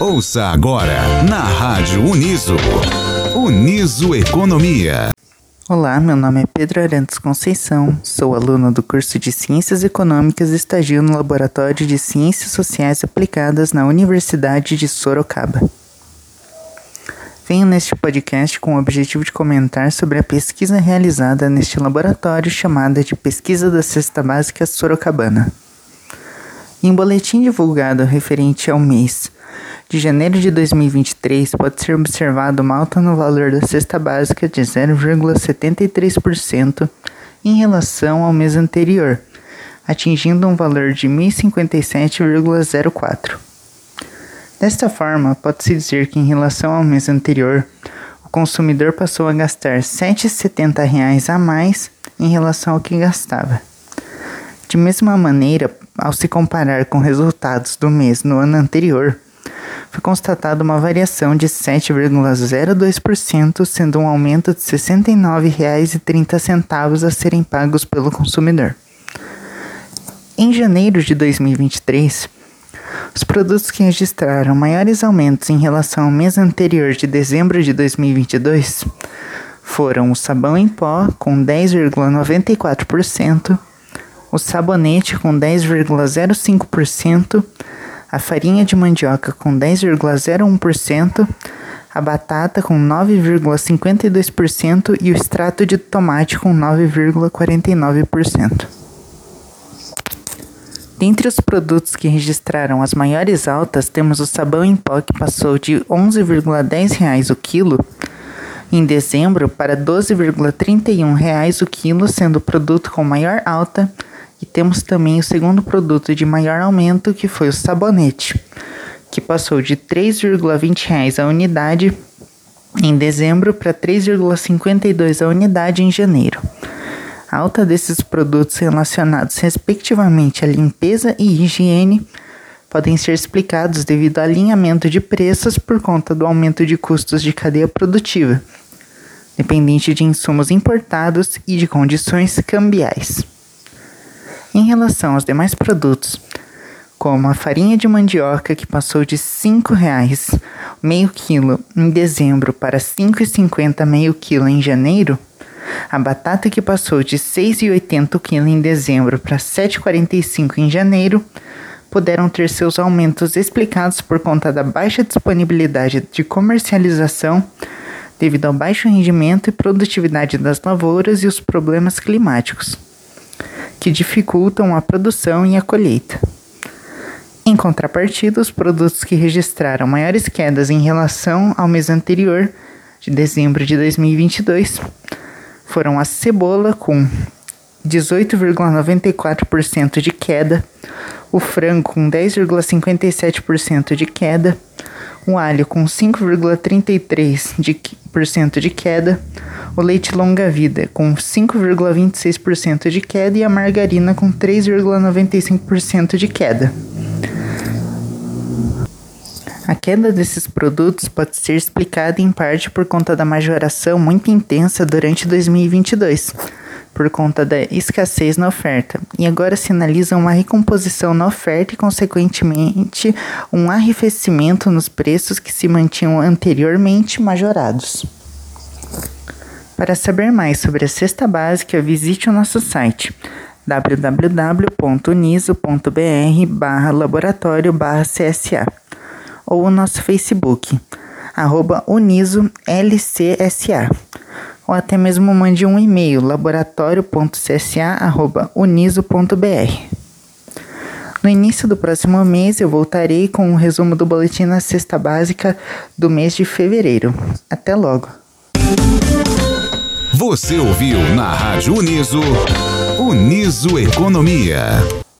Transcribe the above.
Ouça agora na Rádio Uniso. Uniso Economia. Olá, meu nome é Pedro Arantes Conceição, sou aluno do curso de Ciências Econômicas e estagio no Laboratório de Ciências Sociais Aplicadas na Universidade de Sorocaba. Venho neste podcast com o objetivo de comentar sobre a pesquisa realizada neste laboratório chamada de Pesquisa da Cesta Básica Sorocabana. Em boletim divulgado referente ao mês de janeiro de 2023, pode ser observado uma alta no valor da cesta básica de 0,73% em relação ao mês anterior, atingindo um valor de R$ 1.057,04. Desta forma, pode-se dizer que em relação ao mês anterior, o consumidor passou a gastar R$ 7,70 a mais em relação ao que gastava. De mesma maneira, ao se comparar com resultados do mês no ano anterior, foi constatada uma variação de 7,02%, sendo um aumento de R$ 69,30 a serem pagos pelo consumidor. Em janeiro de 2023, os produtos que registraram maiores aumentos em relação ao mês anterior de dezembro de 2022 foram o sabão em pó, com 10,94%, o sabonete com 10,05%, a farinha de mandioca com 10,01%, a batata com 9,52% e o extrato de tomate com 9,49%. Dentre os produtos que registraram as maiores altas, temos o sabão em pó que passou de R$ 11,10 o quilo em dezembro para R$ 12,31 o quilo, sendo o produto com maior alta e temos também o segundo produto de maior aumento, que foi o sabonete, que passou de R$ 3,20 a unidade em dezembro para R$ 3,52 a unidade em janeiro. A alta desses produtos relacionados respectivamente à limpeza e higiene podem ser explicados devido ao alinhamento de preços por conta do aumento de custos de cadeia produtiva, dependente de insumos importados e de condições cambiais. Em relação aos demais produtos, como a farinha de mandioca que passou de R$ 5,00 meio quilo em dezembro para R$ 5,50 meio quilo em janeiro, a batata que passou de R$ 6,80 quilo em dezembro para R$ 7,45 em janeiro, puderam ter seus aumentos explicados por conta da baixa disponibilidade de comercialização devido ao baixo rendimento e produtividade das lavouras e os problemas climáticos que dificultam a produção e a colheita. Em contrapartida, os produtos que registraram maiores quedas em relação ao mês anterior, de dezembro de 2022, foram a cebola, com 18,94% de queda, o frango, com 10,57% de queda, o alho, com 5,33% de queda, o leite longa-vida com 5,26% de queda e a margarina com 3,95% de queda. A queda desses produtos pode ser explicada em parte por conta da majoração muito intensa durante 2022, por conta da escassez na oferta, e agora sinaliza uma recomposição na oferta e, consequentemente, um arrefecimento nos preços que se mantinham anteriormente majorados. Para saber mais sobre a cesta básica, visite o nosso site www.uniso.br barra laboratório barra CSA ou o nosso Facebook, arroba Uniso LCSA, ou até mesmo mande um e-mail laboratório.csa.uniso.br. No início do próximo mês eu voltarei com um resumo do boletim na cesta básica do mês de fevereiro. Até logo! Você ouviu na Rádio Uniso, Uniso Economia.